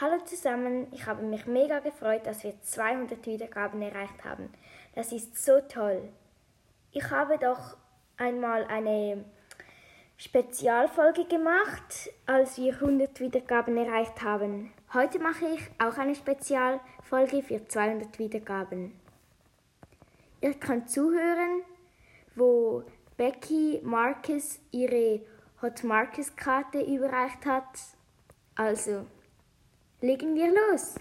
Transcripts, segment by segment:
Hallo zusammen, ich habe mich mega gefreut, dass wir 200 Wiedergaben erreicht haben. Das ist so toll. Ich habe doch einmal eine Spezialfolge gemacht, als wir 100 Wiedergaben erreicht haben. Heute mache ich auch eine Spezialfolge für 200 Wiedergaben. Ihr könnt zuhören, wo Becky Marcus ihre Hot Marcus Karte überreicht hat. Also, legen wir los.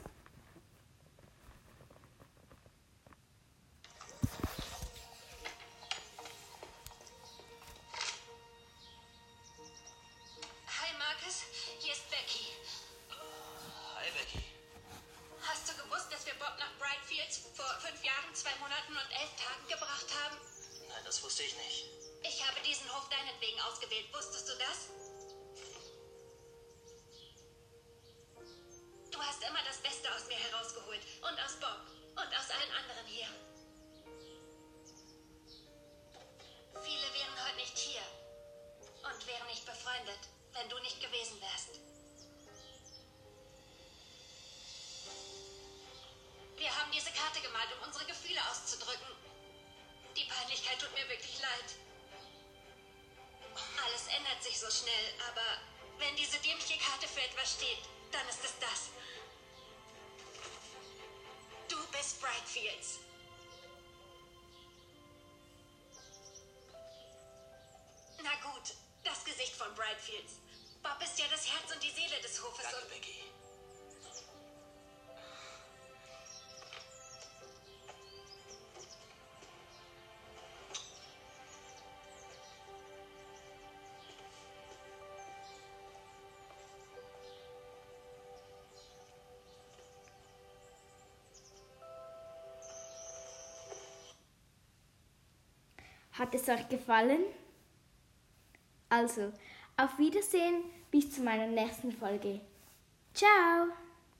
Hi Marcus, hier ist Becky. Hi Becky. Hast du gewusst, dass wir Bob nach Brightfields vor fünf Jahren, zwei Monaten und elf Tagen gebracht haben? Nein, das wusste ich nicht. Ich habe diesen Hof deinetwegen ausgewählt. Wusstest du das? Und aus Bob. Und aus allen anderen hier. Viele wären heute nicht hier. Und wären nicht befreundet, wenn du nicht gewesen wärst. Wir haben diese Karte gemalt, um unsere Gefühle auszudrücken. Die Peinlichkeit tut mir wirklich leid. Alles ändert sich so schnell, aber wenn diese dämliche Karte für etwas steht, dann ist es das. Bist Brightfields. Na gut, das Gesicht von Brightfields. Bob ist ja das Herz und die Seele des Hofes Danke, und Becky. Hat es euch gefallen? Also, auf Wiedersehen bis zu meiner nächsten Folge. Ciao!